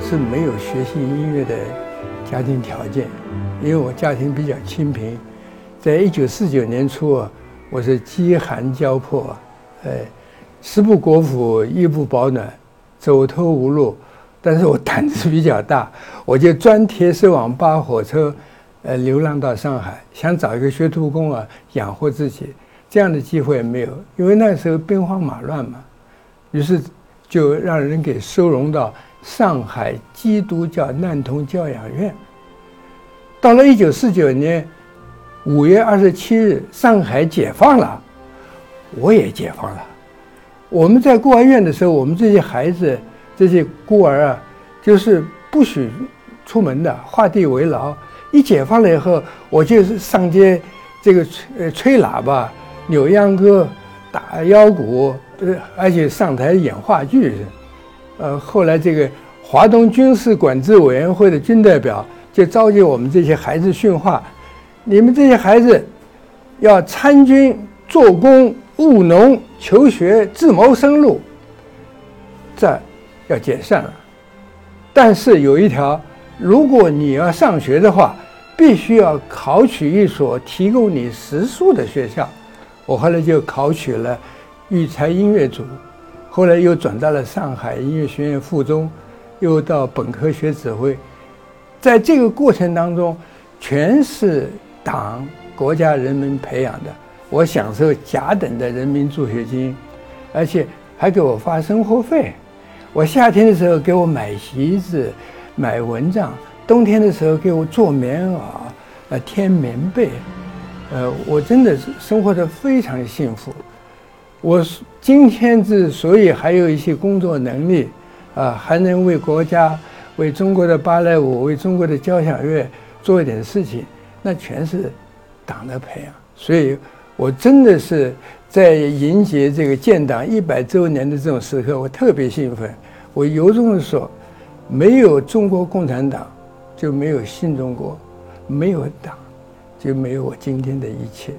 是没有学习音乐的家庭条件，因为我家庭比较清贫，在一九四九年初啊，我是饥寒交迫，哎，食不果腹，衣不保暖，走投无路。但是我胆子比较大，我就专铁丝网扒火车，呃，流浪到上海，想找一个学徒工啊，养活自己。这样的机会没有，因为那时候兵荒马乱嘛。于是就让人给收容到上海基督教难童教养院。到了一九四九年五月二十七日，上海解放了，我也解放了。我们在孤儿院的时候，我们这些孩子。这些孤儿啊，就是不许出门的，画地为牢。一解放了以后，我就是上街，这个吹吹喇叭、扭秧歌、打腰鼓，呃，而且上台演话剧。呃，后来这个华东军事管制委员会的军代表就召集我们这些孩子训话：你们这些孩子要参军、做工、务农、求学、自谋生路。这。要解散了，但是有一条，如果你要上学的话，必须要考取一所提供你食宿的学校。我后来就考取了育才音乐组，后来又转到了上海音乐学院附中，又到本科学指挥。在这个过程当中，全是党、国家、人民培养的，我享受甲等的人民助学金，而且还给我发生活费。我夏天的时候给我买席子、买蚊帐，冬天的时候给我做棉袄、呃添棉被，呃，我真的是生活的非常幸福。我今天之所以还有一些工作能力，啊，还能为国家、为中国的芭蕾舞、为中国的交响乐做一点事情，那全是党的培养。所以，我真的是在迎接这个建党一百周年的这种时刻，我特别兴奋。我由衷的说，没有中国共产党，就没有新中国；没有党，就没有我今天的一切。